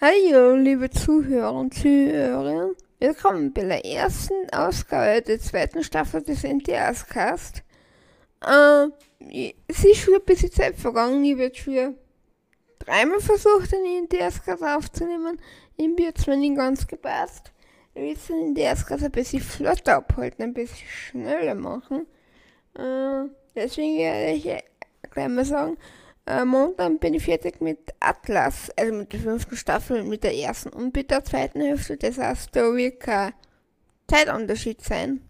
Hallo, liebe Zuhörer und Zuhörerinnen. Willkommen bei der ersten Ausgabe der zweiten Staffel des NTS-Cast. Äh, es ist schon ein bisschen Zeit vergangen. Ich habe schon dreimal versucht, den NTS-Cast aufzunehmen. Ich bin jetzt nicht ganz gepasst. Wir müssen den NTS-Cast ein bisschen flotter abhalten, ein bisschen schneller machen. Äh, deswegen werde ich gleich mal sagen, äh, Montag bin ich fertig mit Atlas, also mit der fünften Staffel, mit der ersten und mit der zweiten Hälfte. Das heißt, da wird kein Zeitunterschied sein.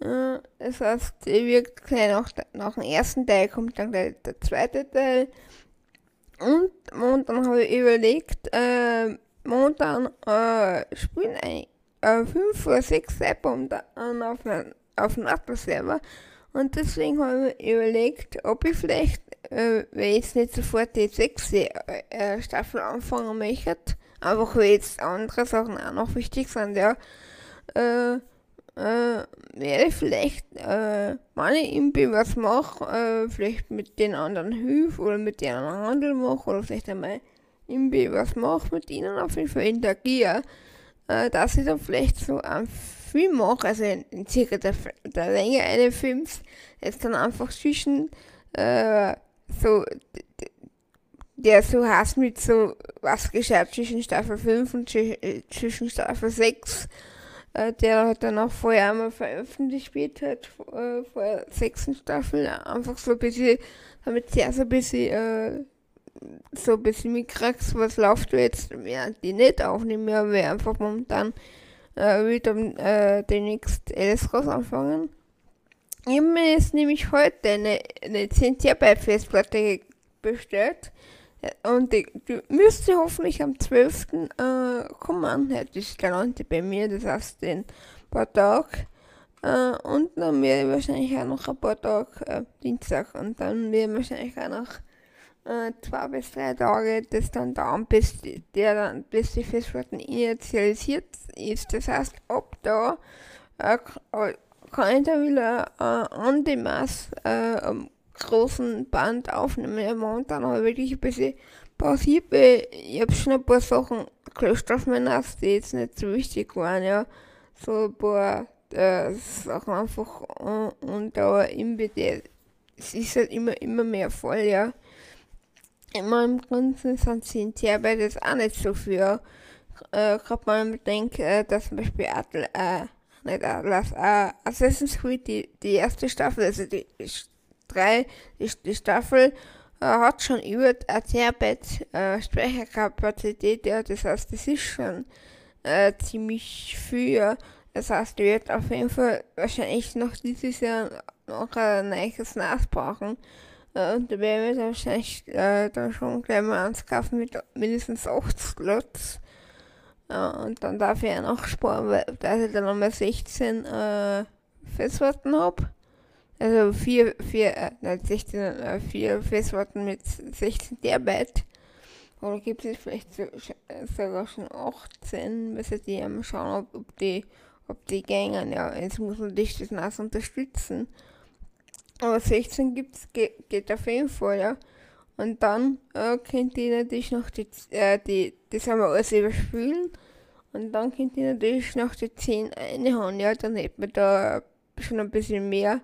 Äh, das heißt, wird gleich nach, nach dem ersten Teil kommt dann gleich der zweite Teil. Und Montag habe ich überlegt, äh, Montag äh, spielen äh, fünf oder sechs Album auf, auf dem Atlas-Server. Und deswegen habe ich überlegt, ob ich vielleicht äh, wenn ich jetzt nicht sofort die sechste äh, Staffel anfangen möchte, einfach weil jetzt andere Sachen auch noch wichtig sind, ja, äh, äh, werde ich vielleicht, äh, wenn ich irgendwie was mache, äh, vielleicht mit den anderen hilf oder mit denen Handel mache oder vielleicht einmal irgendwie was mache mit ihnen, auf jeden Fall interagiere, äh, dass ich dann vielleicht so einen Film mache, also in, circa der, der Länge eines Films, jetzt dann einfach zwischen äh, so, der so heißt mit so, was geschah zwischen Staffel 5 und zwischen Staffel 6, äh, der hat dann auch vorher einmal veröffentlicht wird, halt, äh, vor der sechsten Staffel, einfach so ein bisschen, damit sie so ein bisschen, äh, so ein bisschen mitkriegst, was läuft jetzt, während die nicht aufnehmen, aber einfach momentan äh, wieder äh, den nächsten LSKs anfangen. Ich habe mir jetzt nämlich heute eine, eine 10 TB Festplatte bestellt. Und die, die müsste hoffentlich am 12. Äh, kommen. Das ist 9. bei mir, das heißt in ein paar Tagen. Äh, und dann ich wahrscheinlich auch noch ein paar Tage, äh, Dienstag, und dann ich wahrscheinlich auch noch äh, zwei bis drei Tage das dann dauern, bis die, der dann, bis die Festplatte initialisiert ist. Das heißt, ab da äh, kann ich da wieder äh, an dem Maß äh, großen Band aufnehmen. Ja, momentan habe ich wirklich ein bisschen pausiert, weil ich habe schon ein paar Sachen gelöscht auf mein NAS, die jetzt nicht so wichtig waren, ja. So ein paar äh, Sachen einfach äh, und aber im BD, es ist halt immer, immer mehr voll, ja. Im Ganzen sind 10 Terabyte jetzt auch nicht so viel. Äh, Gerade mal denkt, äh, dass zum Beispiel Atlas, äh, nicht Atlas, äh, Assassin's Creed, die, die erste Staffel, also die, die drei, die, die Staffel, äh, hat schon über ein Terabyte äh, Speicherkapazität, ja, das heißt, das ist schon äh, ziemlich viel, das heißt, wird auf jeden Fall wahrscheinlich noch dieses Jahr noch ein neues NAS brauchen. Äh, und da werden wir wahrscheinlich äh, dann schon gleich mal eins kaufen mit mindestens 8 Slots. Ja, und dann darf ich ja noch sparen, weil da ich dann nochmal 16 äh, Festplatten habe. Also 4, 4, äh, nein, 16, äh, 4 Festplatten mit 16 Terabyte. Oder gibt es vielleicht so, sogar schon 18? Müssen die einmal schauen, ob, ob die, ob die gängen. Ja, jetzt muss man dich das NAS unterstützen. Aber 16 gibt's, geht, geht auf jeden Fall, ja. Und dann äh, könnt ihr natürlich noch die, äh, die, das haben wir alles überspülen. Und dann könnt ihr natürlich noch die 10 einhauen. Ja, dann hätten wir da schon ein bisschen mehr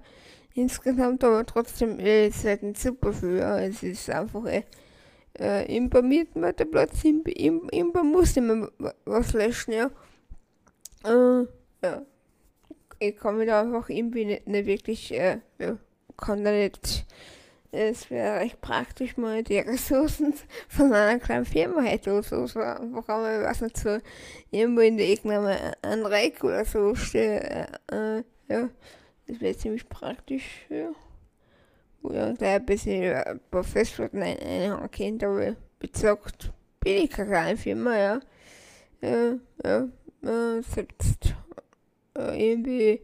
insgesamt, aber trotzdem äh, ist halt nicht super viel. Ja. Es ist einfach, äh, äh Imper Mietmateplatz, Imper, Imper muss immer was löschen, ja. Äh, ja. Ich kann mir da einfach irgendwie nicht, nicht wirklich, äh, ja, nicht es wäre recht praktisch, mal die Ressourcen von einer kleinen Firma hätte oder so. so einfach einmal, was nicht so, irgendwo in der Ecke ein Reck oder so steht. Äh, äh, ja, das wäre ziemlich praktisch, ja. Dann gleich ein bisschen äh, ein paar Festplatten einhauen könnte, aber ich keine kleine Firma, ja. Ja, ja, äh, selbst äh, irgendwie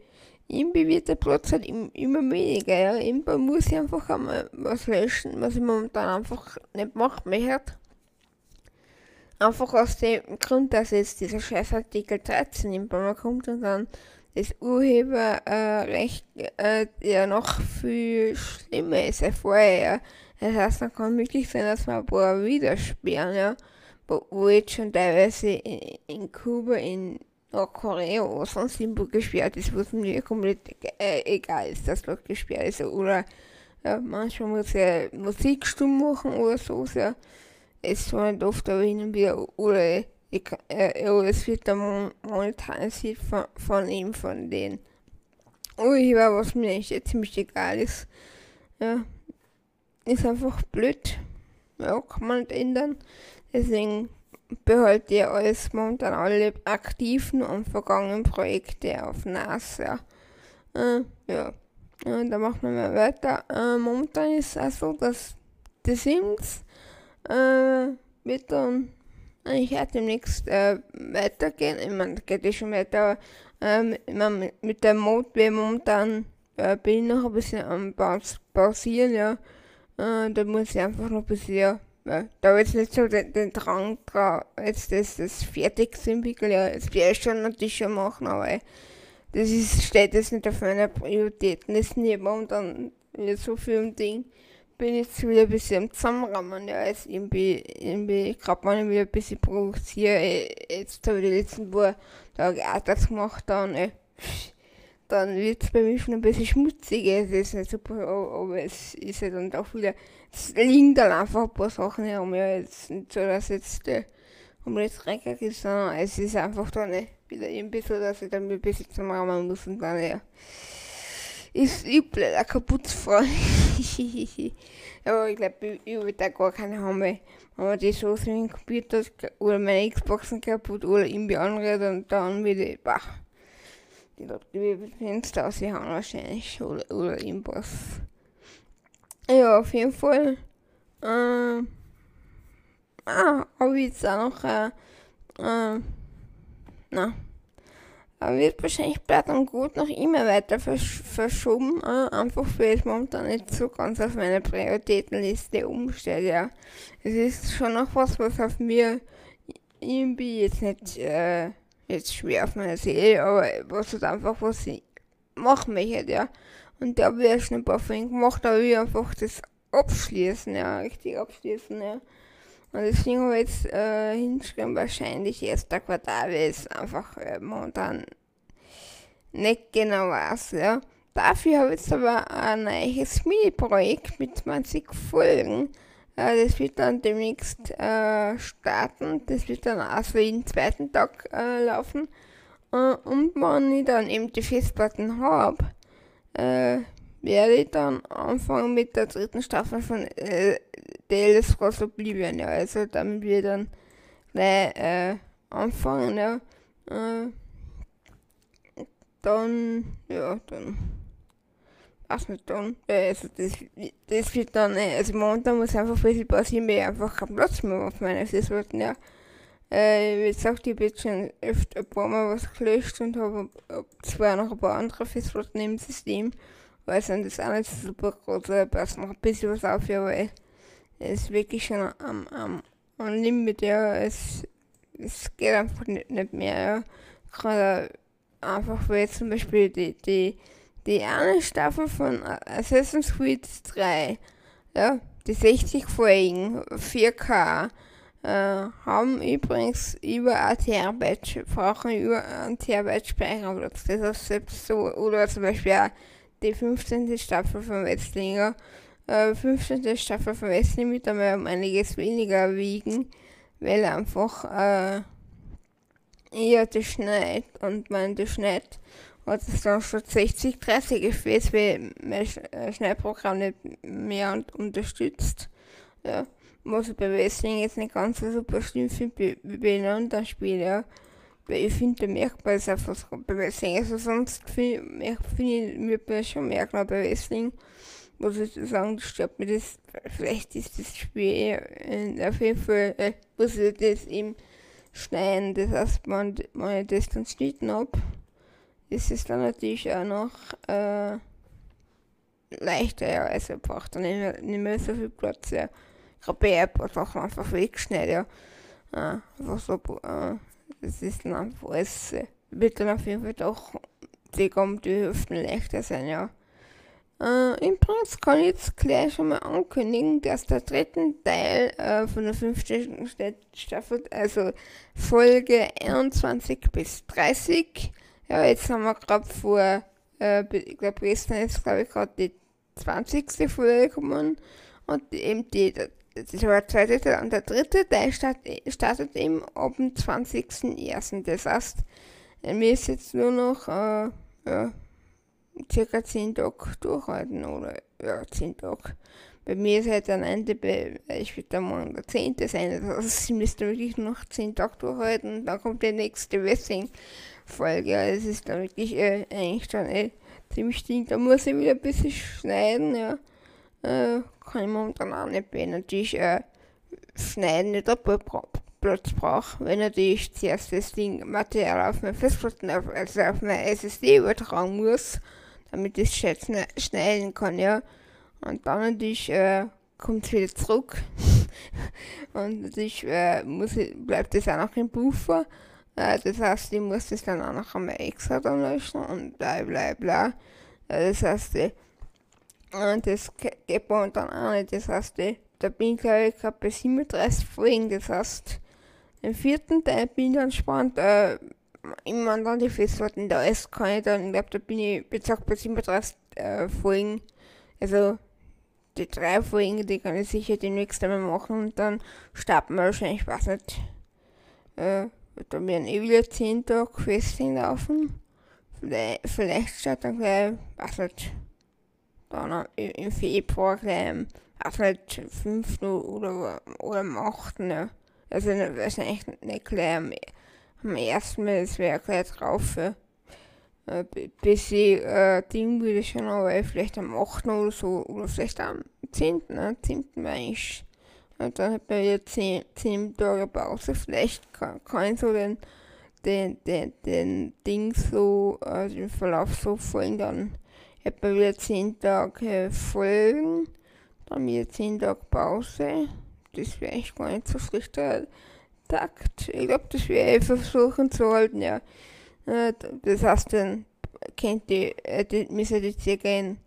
irgendwie wird der Platz halt immer weniger, ja. Irgendwann muss ich einfach einmal was löschen, was ich momentan einfach nicht machen möchte. Einfach aus dem Grund, dass jetzt dieser scheiß Artikel 13 irgendwann kommt und dann das Urheberrecht äh, ja noch viel schlimmer ist als vorher, ja. Das heißt, dann kann wirklich sein, dass man paar wieder sperren, ja. wo, wo jetzt schon teilweise in, in Kuba, in Nordkorea oder sonst irgendwo gesperrt ist, wo es mir komplett äh, egal ist, dass dort gesperrt ist. Oder ja, manchmal muss er Musik stumm machen oder so. Ja. Es zwar nicht oft, aber hin. Oder ich, äh, es wird dann monetarisiert von, von ihm, von denen. Urheber, was mir echt ziemlich egal ist. Ja, ist einfach blöd. Ja, kann man nicht ändern. Deswegen behalte ich alles momentan alle aktiven und vergangenen Projekte auf NAS. Ja, äh, ja. ja da machen wir mal weiter. Äh, momentan ist es auch so, dass die Sims äh, wird dann ich werde demnächst äh, weitergehen. Ich meine, geht eh schon weiter, aber ähm, ich mein, mit der Mode momentan äh, bin ich noch ein bisschen am pausieren, ja. Äh, da muss ich einfach noch ein bisschen, ja da habe ich jetzt nicht so den, den Drang jetzt das, das fertig entwickeln, ja, das werde ich schon natürlich schon machen, aber das ist, steht jetzt nicht auf meiner Prioritäten, das ist nicht momentan wieder so viel um Ding bin jetzt wieder ein bisschen am Zusammenrammen. Ja, jetzt irgendwie, irgendwie gerade mal wieder ein bisschen provoziere. Jetzt habe ich die letzten paar Tage Artas gemacht, dann, äh, dann wird es bei mir schon ein bisschen schmutziger. Es ist nicht super, aber es ist ja dann auch wieder, es liegen dann einfach ein paar Sachen herum. Ja, jetzt nicht so, dass jetzt äh, komplett dreckig ist, sondern es ist einfach dann äh, wieder irgendwie so, dass ich dann ein bisschen zusammenrammen muss und dann, ja ist übel der kaputtfrei. Aber ich glaube, ich würde da gar keine haben, weil wenn die so sind im Computer oder meine Xboxen kaputt oder irgendwie andere, dann, dann ich, bah, die Leute, die Fenster aushauen wahrscheinlich oder, oder irgendwas. Ja, auf jeden Fall. Ähm, ah, ich jetzt auch noch, äh, äh, na, aber wird wahrscheinlich bleibt und gut noch immer weiter versch verschoben, äh, einfach weil es momentan nicht so ganz auf meine Prioritätenliste umstellt, ja. Es ist schon noch was, was auf mir irgendwie jetzt nicht äh, jetzt schwer auf meiner Seele, aber was halt einfach was ich machen möchte, ja. Und da habe ich schon ein paar Folgen gemacht, aber ich einfach das abschließen, ja, richtig abschließen, ja. Und deswegen habe ich jetzt äh, hingeschrieben, wahrscheinlich erster Quartal, weil es einfach äh, momentan nicht genau weiß. Ja. Dafür habe ich jetzt aber ein neues Mini-Projekt mit 20 Folgen. Äh, das wird dann demnächst äh, starten. Das wird dann also jeden zweiten Tag äh, laufen. Äh, und wenn ich dann eben die Festplatten habe, äh, werde ich dann anfangen mit der dritten Staffel von äh, Tales Cross Oblivion, ja, also damit wir dann gleich äh, anfangen, ja, äh, dann, ja, dann, dann, äh, also das, das wird dann, äh, also momentan muss einfach ein bisschen passieren, weil ich einfach keinen Platz mehr auf meiner Festplatten, ja, äh, wie gesagt, ich habe jetzt schon öfter ein paar Mal was gelöscht und habe zwar noch ein paar andere Festplatten im System, weil es das auch nicht super groß, aber passt noch ein bisschen was auf, ja, weil es ist wirklich schon am, am, am Limit, ja. Es, es geht einfach nicht, nicht mehr, ja. Gerade einfach, weil zum Beispiel die, die, die eine Staffel von Assassin's Creed 3, ja, die 60 Folgen, 4K, äh, haben übrigens über ein Terabyte, brauchen über ein Terabyte Speicherplatz. Das heißt selbst so, oder zum Beispiel auch die 15. Staffel von Wetzlinger äh, 15. Staffel von Wesley wird einmal um einiges weniger wiegen, weil einfach äh, eher das schneit und man das schneit es dann schon 60, 30 FPS, weil mein äh, Schneidprogramm nicht mehr unterstützt. Ja, was ich bei Wrestling jetzt nicht ganz so super schlimm finde wie bei einem anderen Spiel, ja. Weil ich finde, da merkt man es einfach bei Wrestling. Also sonst finde find ich, man schon merken, bei Wrestling muss ich sagen, stört mir das, vielleicht ist das Spiel äh, auf jeden Fall, äh, muss ich das eben schneiden, das heißt, wenn ich das dann geschnitten habe, ist es dann natürlich auch noch äh, leichter, ja, also braucht dann nicht mehr, nicht mehr so viel Platz, ja. Ich habe bei paar Sachen einfach weggeschnitten, ja. Äh, einfach so, äh, das ist dann einfach alles, äh, wird dann auf jeden Fall doch die, die Hüften leichter sein, ja. Äh, Übrigens kann ich jetzt gleich schon mal ankündigen, dass der dritte Teil äh, von der fünften Staffel, also Folge 21 bis 30, ja, jetzt haben wir gerade vor, äh, ich glaube, gestern ist, glaube ich, gerade die 20. Folge gekommen und eben die, das war der zweite Teil und der dritte Teil startet, eben ab dem 20.01. Das heißt, mir ist jetzt nur noch, äh, ja, circa 10 Tage durchhalten oder ja, 10 Tage. Bei mir ist halt am Ende, bei, ich würde dann morgen der 10. sein, also sie müsste wirklich noch 10 Tage durchhalten dann kommt die nächste Ja, das ist dann wirklich äh, eigentlich dann äh, ziemlich ding. Da muss ich wieder ein bisschen schneiden, ja. Äh, kann ich momentan auch nicht mehr. Natürlich äh, schneiden nicht Platz brauche, wenn natürlich zuerst das Ding Material auf meine Festplatten, also auf meine SSD übertragen muss damit ich es schneiden kann, ja. Und dann natürlich äh, kommt es wieder zurück. und natürlich äh, muss bleibt es auch noch im Buffer. Äh, das heißt, ich muss das dann auch noch einmal extra dann löschen und bla bla bla. Das heißt, das geht man dann auch nicht. Das heißt, da bin ich glaube ich gerade bei 37 Folgen. Das heißt, im vierten Teil bin ich dann spannend. Äh, immer dann die Festplatten da ist, kann ich dann, ich glaube, da bin ich bezahlt bei 37 äh, Folgen. Also die drei Folgen, die kann ich sicher demnächst einmal machen und dann starten wir wahrscheinlich, weiß nicht, äh, da werden eh wieder 10 Tage Questing laufen. Vielleicht, statt dann gleich, weiß nicht, dann im Februar gleich, weiß nicht, 5. oder, oder am 8. Ja. Also wahrscheinlich nicht gleich am ersten Mal, das wäre gleich drauf. Äh, bis ich äh, Ding würde schon, aber vielleicht am 8. oder so, oder vielleicht am 10. Ne? 10. war ich. Und dann hat man wieder 10, 10 Tage Pause. Vielleicht kann, kann ich so den, den, den, den Ding so, also den Verlauf so folgen, dann hat man wieder 10 Tage Folgen, dann wieder 10 Tage Pause. Das wäre echt gar nicht so schlecht. Takt. Ich glaube, das wir eh versuchen zu halten, ja. Äh, das heißt, dann kennt die, äh, die müssen die circa in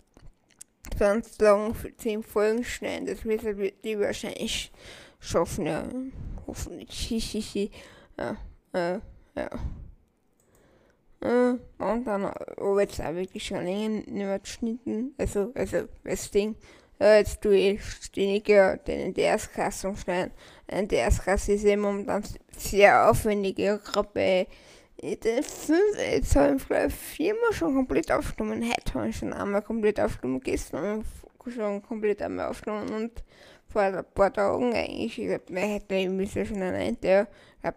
20 lang für 10 Folgen schneiden. Das müssen die wahrscheinlich schaffen, ja. Hoffentlich. Ja, äh, ja. Äh, und dann, aber jetzt auch wirklich schon länger nicht mehr geschnitten. Also, also, das Ding jetzt tue ich ständig den NDS-Kasten umschneiden. NDS-Kasten ist immer momentan sehr aufwendig. Gerade bei jetzt habe ich vielleicht viermal schon komplett aufgenommen. Heute habe ich schon einmal komplett aufgenommen. Gestern schon komplett einmal aufgenommen und vor ein paar Tagen eigentlich, ich glaube, wir hätten ich schon einen der,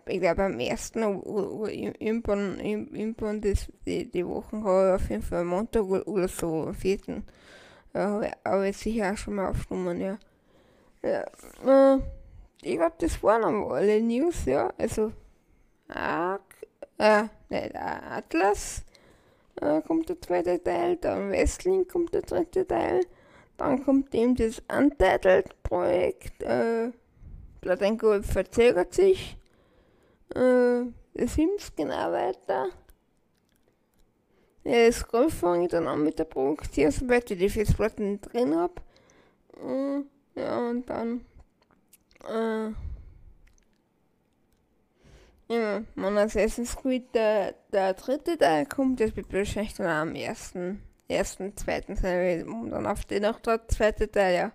ich glaube am ersten irgendwann, irgendwann das, die, die Wochen habe ich auf jeden Fall Montag oder so, am vierten aber jetzt sicher auch schon mal aufgenommen, ja. Ja, äh, ich glaube, das waren aber alle News, ja. Also, Ark, äh, nicht Atlas äh, kommt der zweite Teil, dann Wrestling kommt der dritte Teil, dann kommt eben das Untitled-Projekt, äh, Platenko verzögert sich, äh, The Sims genau weiter. Ja, das Golf fange ich dann an mit der Produktion, sobald ich die Festplatten drin habe. Mm, ja, und dann. Äh, ja, mein Assassin's Creed, der, der dritte Teil kommt, das wird wahrscheinlich dann am ersten, ersten, zweiten sein, und dann auf den noch der zweite Teil, ja.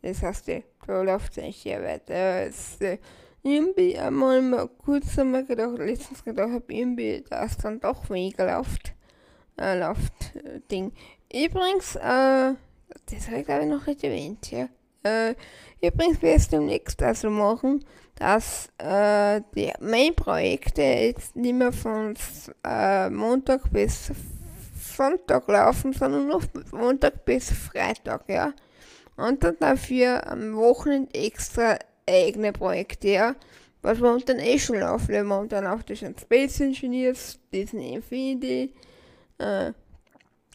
Das heißt, da läuft es eigentlich ja weiter. Es, äh, irgendwie einmal mal kurz einmal gedacht, letztens gedacht habe, irgendwie, da ist dann doch weniger läuft äh, Loft-Ding. Übrigens, äh, das habe ich glaube ich noch nicht erwähnt, ja. Äh, übrigens werde ich demnächst also machen, dass äh, die Main-Projekte jetzt nicht mehr von äh, Montag bis Sonntag laufen, sondern noch Montag bis Freitag, ja. Und dann dafür am Wochenende extra eigene Projekte, ja. Was momentan eh schon laufen, momentan läuft ja schon Space Engineers, Disney Infinity, äh,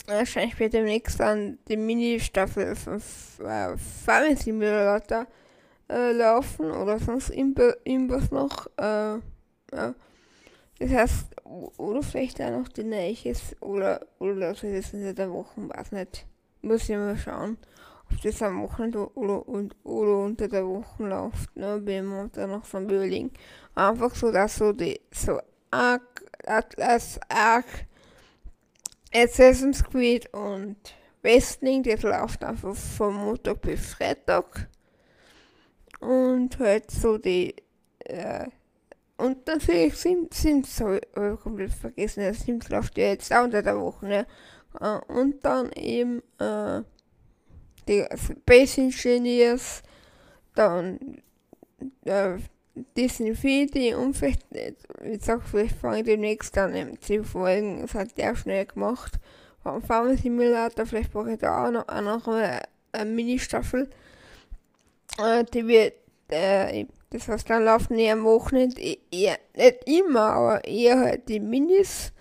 wahrscheinlich wird demnächst dann die Mini-Staffel von äh, Farming Simulator äh, laufen oder sonst irgendwas noch. Äh, ja. Das heißt, oder vielleicht auch noch die Neues oder, oder das ist in der Woche, weiß nicht. muss ich mal schauen, ob das am Wochenende oder, oder, oder unter der Woche läuft. Ne? Bin wir da noch so überlegen. Einfach so, dass so die so Arc, Atlas, Arc, Assassin's Creed und Wrestling, das läuft einfach von Montag bis Freitag. Und halt so die, äh, und natürlich sind, sind so, ich komplett vergessen, das Sims läuft ja jetzt auch unter der Woche, ne? Äh, und dann eben, äh, die Space Engineers, dann, äh, Disney Infinity und vielleicht, wie gesagt, vielleicht fange ich demnächst an MC folgen, das hat der schnell gemacht. Vom Farm Simulator, vielleicht brauche ich da auch noch, auch noch eine, eine Mini-Staffel. Äh, die wird, äh, das heißt, dann laufen die am Wochenende eher, nicht immer, aber eher halt die Minis.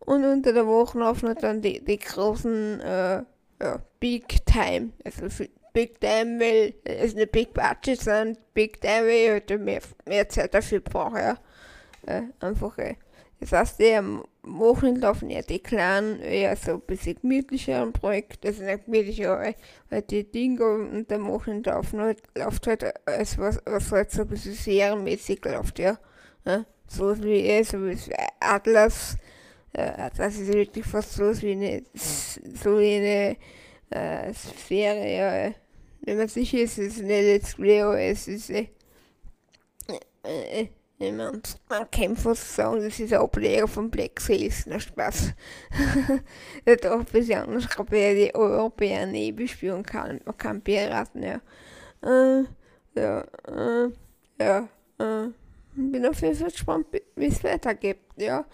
Und unter der Woche laufen halt dann die, die großen, äh, ja, Big Time, also Big Time, weil es eine Big Budget sind, Big Time, weil ich halt mehr, mehr Zeit dafür brauche, ja. Äh, einfach, äh. Das heißt, die am Wochenende laufen ja die kleinen, eher so ein bisschen gemütlicheren Projekte, also nicht gemütlicher, weil, die Dinge und am Wochenende laufen halt, läuft halt als was, was halt so ein bisschen serienmäßig läuft, ja. ja? So wie, eh, so wie Atlas, äh, Atlas ist wirklich fast so wie eine, so wie eine, äh, Serie, ja. Wenn man sicher ist, es ist eine Let's Play, es ist, äh, äh, man, man kann fast sagen, das ist ein Ableger von Black Sails, na Spaß. der doch besonders, glaube ich, die Europäer nie bespielen kann. Man kann Piraten, ja. Äh, ja, äh, ja, äh, bin auf jeden Fall gespannt, wie es weitergeht, ja.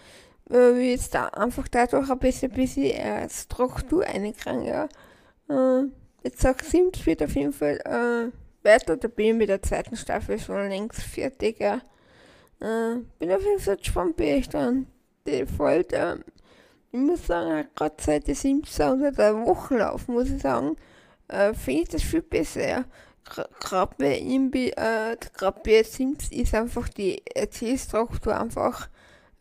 Wie jetzt da einfach dadurch ein bisschen, bisschen äh, Struktur reinkriegen, ja. Äh, jetzt sag Sims wird auf jeden Fall äh, weiter, da bin ich mit der zweiten Staffel schon längst fertig, ja. Äh, bin auf jeden Fall gespannt, wie ich dann die Folge, ich muss sagen, gerade seit der Simpsons unter der Woche laufen, muss ich sagen, äh, finde ich das viel besser. Gerade bei ihm, äh, gerade bei Sims ist einfach die Erzählstruktur einfach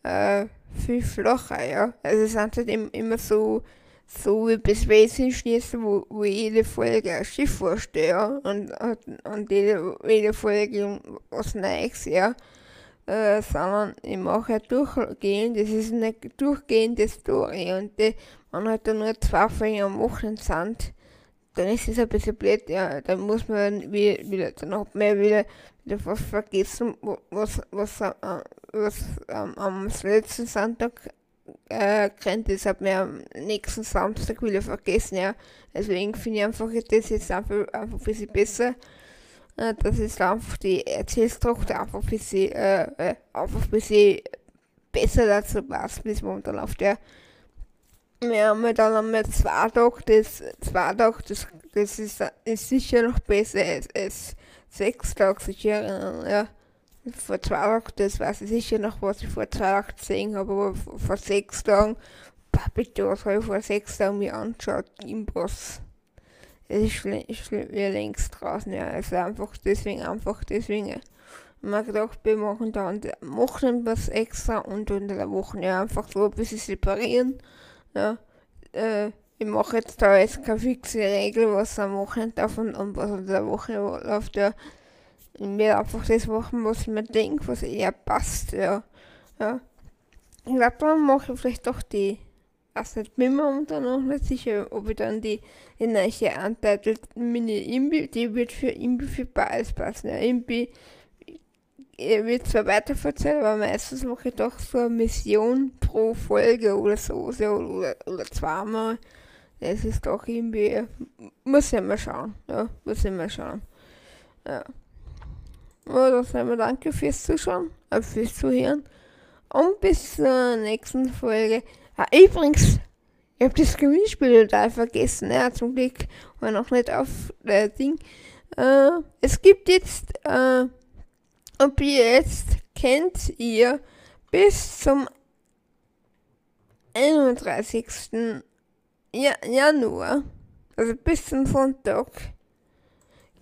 äh, viel flacher, ja. Also es sind halt immer so, so wie bis Wesentlichen, wo, wo jede Folge ein Schiff vorstellt, ja. Und, und, und jede, jede Folge was Neues, ja äh, sondern ich mache durchgehend, das ist eine durchgehende Story und die, wenn halt da nur zwei Folgen am Wochenende sind, dann ist es ein bisschen blöd, ja, dann muss man wieder, dann hat man wieder, wieder was vergessen, was, was, äh, was ähm, am letzten Sonntag äh, das hat man am nächsten Samstag wieder vergessen, ja, deswegen finde ich einfach das jetzt einfach, einfach ein bisschen besser, äh, das ist einfach die Erzählstruktur einfach ein bisschen, äh, äh, einfach ein bisschen besser dazu passt, bis momentan läuft. Ja. Wir haben dann einmal zwei Tage, das, zwei Tage, das, das ist, ist sicher noch besser als, als sechs Tage, sicher, ja. Vor zwei Tagen, das weiß ich sicher noch, was ich vor zwei Tagen gesehen habe, aber vor, vor sechs Tagen, bitte, was habe ich vor sechs Tagen mir angeschaut, Imbos es ist, ist wir längst draußen, ja. Also einfach deswegen, einfach deswegen. Ich habe gedacht, wir machen da und machen was extra und unter der Woche ja einfach so ein bisschen separieren. Ja. Äh, ich mache jetzt da jetzt keine fixe Regel, was am Wochenende darf und, und was unter der Woche läuft, ja. Ich will einfach das machen, was mir denkt, was eher passt, ja. ja. Ich glaube, dann mache ich vielleicht doch die nicht, bin mir momentan noch nicht sicher, ob ich dann die, neue Untitled Mini Imbi, die wird für Imbi für beides passen. Ja, Imbi wird zwar weiterverzählt, aber meistens mache ich doch so eine Mission pro Folge oder so, so oder, oder zweimal. Das ist doch irgendwie, muss ich mal schauen, ja, muss ich mal schauen. Ja. Oder sagen wir danke fürs Zuschauen, äh, fürs Zuhören und bis zur nächsten Folge. Ah, übrigens, ich habe das Gewinnspiel total vergessen. Ja, zum Glück war noch nicht auf der Ding. Äh, es gibt jetzt, äh, ob ihr jetzt kennt ihr bis zum 31. Ja Januar, also bis zum Sonntag,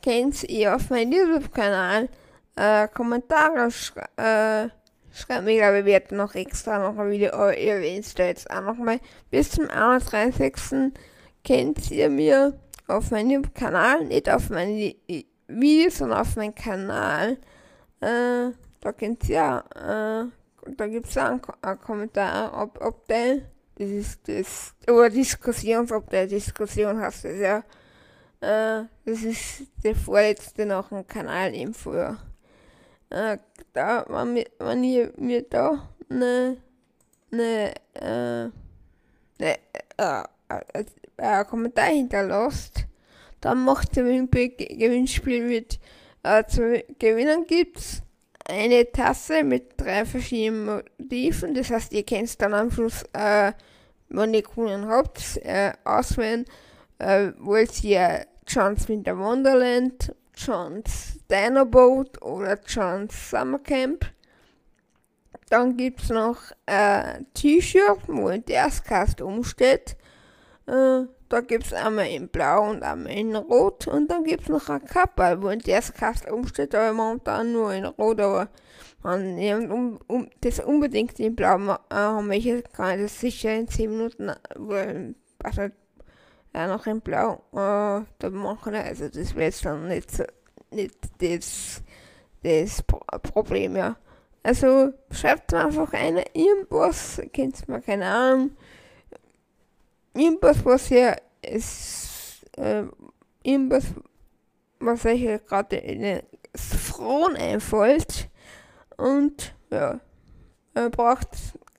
kennt ihr auf meinem YouTube-Kanal äh, Kommentare. Äh, Schreibt ich, werde noch extra noch ein ihr erwähnt da jetzt auch nochmal. Bis zum 31. könnt ihr mir auf meinem Kanal, nicht auf meine Videos, sondern auf meinem Kanal, äh, da könnt ihr, äh, da gibt es einen, einen Kommentar, ob, ob der, das ist das, oder Diskussions, ob der Diskussion hast das ja, äh, das ist der vorletzte nach dem Kanal im Frühjahr. Äh, da, wenn, wenn ihr mir da eine, eine, äh, eine, äh, äh, äh, Kommentar hinterlasst, dann macht ihr ein Gewinnspiel mit. Äh, zu gewinnen gibt's eine Tasse mit drei verschiedenen Motiven. Das heißt, ihr könnt dann am Schluss, äh, wenn ihr gewonnen habt, äh, auswählen, äh, wollt ihr Chance Winter Wonderland, Chance Dino Boat oder Chance Summer Camp. Dann gibt es noch ein äh, T-Shirt, wo ein Erstcast umsteht. Äh, da gibt es einmal in Blau und einmal in Rot. Und dann gibt es noch ein Kappel, wo ein Erstcast umsteht, aber momentan nur in Rot. Aber wenn jemand um, um, das unbedingt in Blau haben möchte, kann ich das sicher in 10 Minuten, also ja, noch in Blau äh, da machen. Also das wäre jetzt dann nicht, nicht das, das Problem, ja. Also schreibt mir einfach eine irgendwas, kennt mir keine Ahnung, irgendwas, was ihr ist, äh, irgendwas, was euch gerade in den Frauen einfällt. Und ja, ihr braucht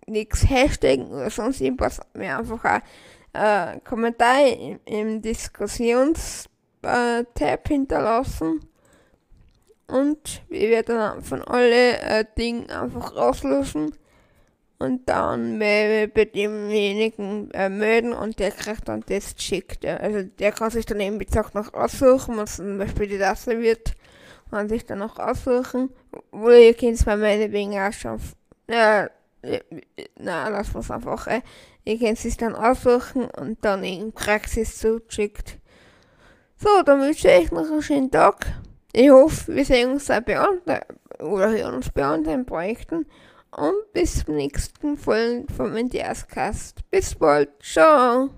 nichts Hashtag oder sonst irgendwas, mir einfach ein äh, Kommentar im, im Diskussionstab äh, hinterlassen und wir werden von alle äh, Dinge einfach rauslösen und dann bei demjenigen äh, und der kriegt dann das geschickt. Also der kann sich dann eben gesagt noch aussuchen, was zum Beispiel die Tasse wird, kann sich dann noch aussuchen. Wo ihr könnt es bei meinetwegen auch schon, ja, na, lass uns einfach, äh, ihr könnt es dann aussuchen und dann in Praxis zuschickt. So, dann wünsche ich euch noch einen schönen Tag. Ich hoffe, wir sehen uns bei anderen oder hören uns bei anderen Projekten. Und bis zum nächsten Folgen vom NDS Cast. Bis bald. Ciao.